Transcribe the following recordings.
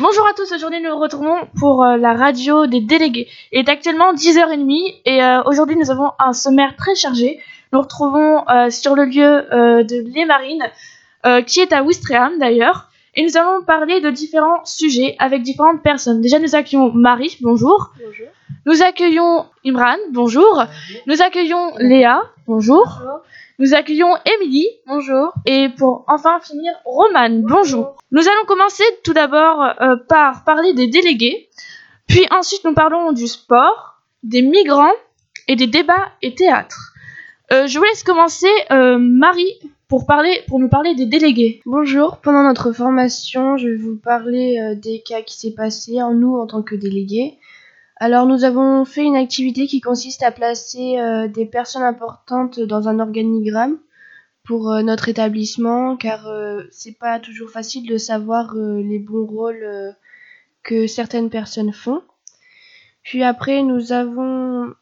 Bonjour à tous, aujourd'hui nous nous retrouvons pour euh, la radio des délégués. Il est actuellement 10h30 et euh, aujourd'hui nous avons un sommaire très chargé. Nous retrouvons euh, sur le lieu de Les Marines, qui est à Ouistreham d'ailleurs, et nous allons parler de différents sujets avec différentes personnes. Déjà nous accueillons Marie. Bonjour. Nous accueillons Imran, bonjour. Nous accueillons Léa, bonjour. Nous accueillons Émilie, bonjour. Et pour enfin finir, Romane, bonjour. Nous allons commencer tout d'abord euh, par parler des délégués, puis ensuite nous parlons du sport, des migrants et des débats et théâtres. Euh, je vous laisse commencer, euh, Marie, pour, parler, pour nous parler des délégués. Bonjour, pendant notre formation, je vais vous parler euh, des cas qui s'est passé en nous en tant que délégués. Alors nous avons fait une activité qui consiste à placer euh, des personnes importantes dans un organigramme pour euh, notre établissement car euh, c'est pas toujours facile de savoir les bons rôles que certaines personnes font. Puis après nous avons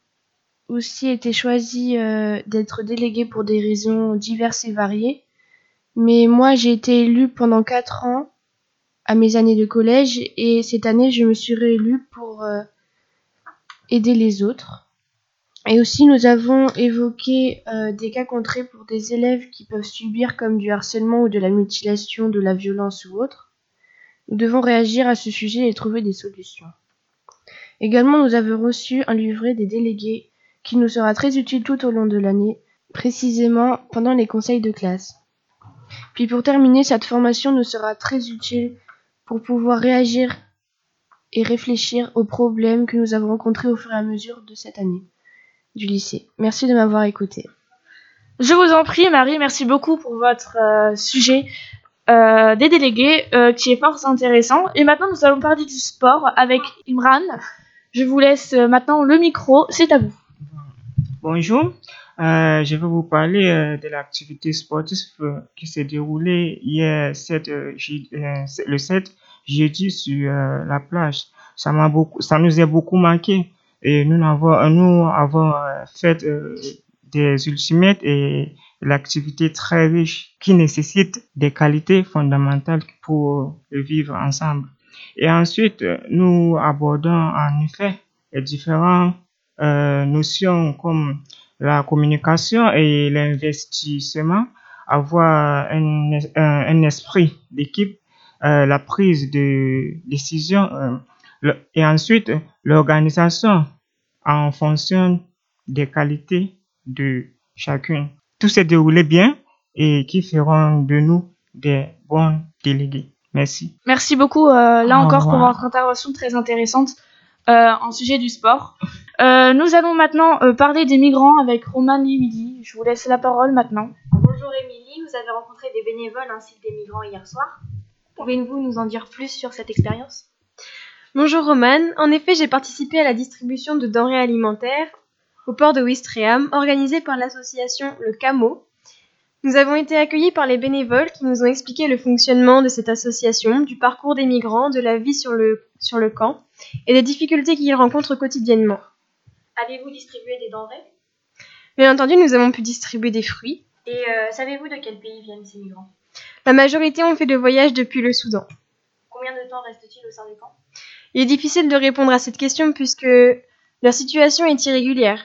aussi été choisis d'être délégués pour des raisons diverses et variées. Mais moi j'ai été élue pendant quatre ans à mes années de collège et cette année je me suis réélue pour aider les autres. Et aussi, nous avons évoqué euh, des cas contrés pour des élèves qui peuvent subir comme du harcèlement ou de la mutilation, de la violence ou autre. Nous devons réagir à ce sujet et trouver des solutions. Également, nous avons reçu un livret des délégués qui nous sera très utile tout au long de l'année, précisément pendant les conseils de classe. Puis pour terminer, cette formation nous sera très utile pour pouvoir réagir et réfléchir aux problèmes que nous avons rencontrés au fur et à mesure de cette année du lycée. Merci de m'avoir écouté. Je vous en prie, Marie, merci beaucoup pour votre euh, sujet euh, des délégués euh, qui est fort intéressant. Et maintenant, nous allons parler du sport avec Imran. Je vous laisse euh, maintenant le micro, c'est à vous. Bonjour, Euh, je vais vous parler euh, de l'activité sportive qui s'est déroulée hier 7, ju- le 7 jeudi sur euh, la plage. Ça m'a beaucoup, ça nous a beaucoup manqué et nous avons, euh, nous avons euh, fait des ultimates et l'activité très riche qui nécessite des qualités fondamentales pour vivre ensemble. Et ensuite, nous abordons en effet les différentes notions comme la communication et l'investissement, avoir un, un esprit d'équipe, euh, la prise de décision euh, le- et ensuite l'organisation en fonction des qualités de chacune. Tout s'est déroulé bien et qui feront de nous des bons délégués. Merci. Merci beaucoup, euh, là Au encore, pour votre intervention très intéressante euh, en sujet du sport. Euh, nous allons maintenant euh, parler des migrants avec Roman et Emily. Je vous laisse la parole maintenant. Bonjour Émilie, vous avez rencontré des bénévoles ainsi que des migrants hier soir. Pouvez-vous nous en dire plus sur cette expérience? Bonjour Romane, en effet j'ai participé à la distribution de denrées alimentaires au port de Ouistreham, organisée par l'association Le Camo. Nous avons été accueillis par les bénévoles qui nous ont expliqué le fonctionnement de cette association, du parcours des migrants, de la vie sur le, sur le camp et des difficultés qu'ils rencontrent quotidiennement. Avez-vous distribué des denrées? Bien entendu, nous avons pu distribuer des fruits. Et euh, savez-vous de quel pays viennent ces migrants? La majorité ont fait le voyage depuis le Soudan. Combien de temps restent-ils au sein du camp Il est difficile de répondre à cette question puisque leur situation est irrégulière.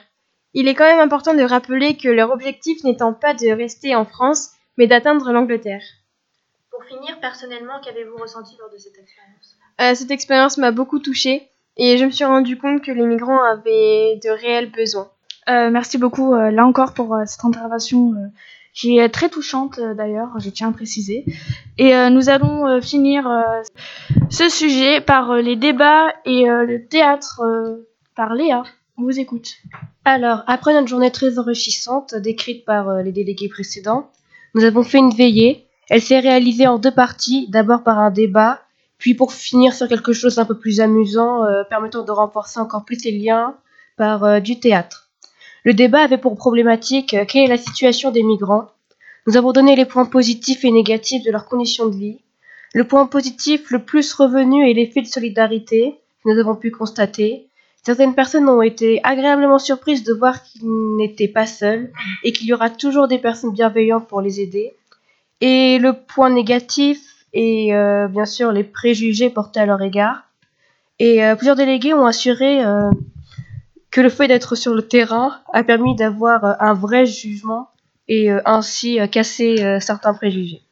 Il est quand même important de rappeler que leur objectif n'étant pas de rester en France, mais d'atteindre l'Angleterre. Pour finir, personnellement, qu'avez-vous ressenti lors de cette expérience? Euh, cette expérience m'a beaucoup touchée et je me suis rendu compte que les migrants avaient de réels besoins. Euh, merci beaucoup, euh, là encore, pour euh, cette intervention euh, qui est très touchante euh, d'ailleurs, je tiens à préciser. Et euh, nous allons euh, finir ce sujet par les débats et le théâtre par Léa. On vous écoute. Alors, après notre journée très enrichissante, décrite par les délégués précédents, nous avons fait une veillée. Elle s'est réalisée en deux parties, d'abord par un débat, puis pour finir sur quelque chose d'un peu plus amusant, permettant de renforcer encore plus les liens par du théâtre. Le débat avait pour problématique quelle est la situation des migrants. Nous avons donné les points positifs et négatifs de leurs conditions de vie. Le point positif le plus revenu est l'effet de solidarité que nous avons pu constater. Certaines personnes ont été agréablement surprises de voir qu'ils n'étaient pas seuls et qu'il y aura toujours des personnes bienveillantes pour les aider. Et le point négatif et euh, bien sûr les préjugés portés à leur égard. Et euh, plusieurs délégués ont assuré euh, que le fait d'être sur le terrain a permis d'avoir un vrai jugement et euh, ainsi euh, casser euh, certains préjugés.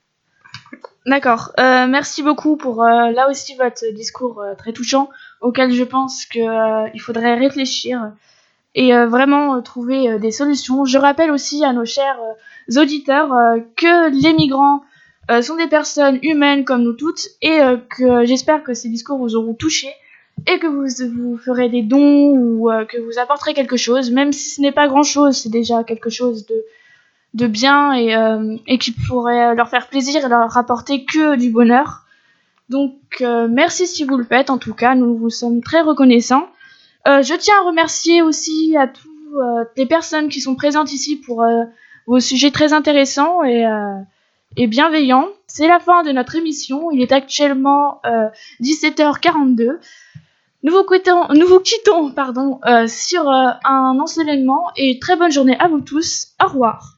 D'accord. Merci beaucoup pour euh, là aussi votre discours très touchant auquel je pense que euh, il faudrait réfléchir et vraiment trouver des solutions. Je rappelle aussi à nos chers auditeurs que les migrants sont des personnes humaines comme nous toutes et que j'espère que ces discours vous auront touché et que vous, vous ferez des dons ou que vous apporterez quelque chose, même si ce n'est pas grand-chose, c'est déjà quelque chose de de bien et, euh, et qui pourrait leur faire plaisir et leur rapporter que du bonheur. Donc euh, merci si vous le faites, en tout cas, nous vous sommes très reconnaissants. Euh, je tiens à remercier aussi à toutes les personnes qui sont présentes ici pour euh, vos sujets très intéressants et, euh, et bienveillants. C'est la fin de notre émission, il est actuellement euh, 17h42. Nous vous quittons, nous vous quittons pardon, euh, sur euh, un enseignement et très bonne journée à vous tous. Au revoir.